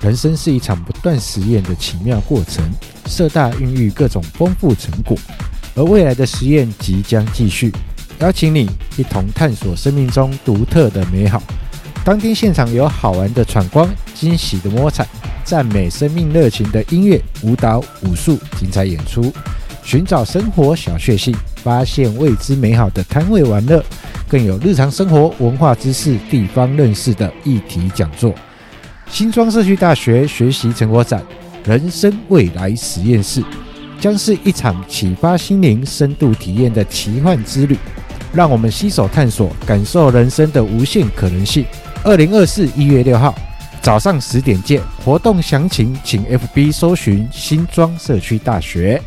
人生是一场不断实验的奇妙过程，社大孕育各种丰富成果，而未来的实验即将继续。邀请你一同探索生命中独特的美好。当天现场有好玩的闯关、惊喜的摸彩、赞美生命热情的音乐、舞蹈、武术精彩演出，寻找生活小确幸，发现未知美好的摊位玩乐，更有日常生活、文化知识、地方认识的议题讲座。新庄社区大学学习成果展，人生未来实验室，将是一场启发心灵、深度体验的奇幻之旅。让我们携手探索，感受人生的无限可能性。二零二四一月六号早上十点见。活动详情请 FB 搜寻新庄社区大学。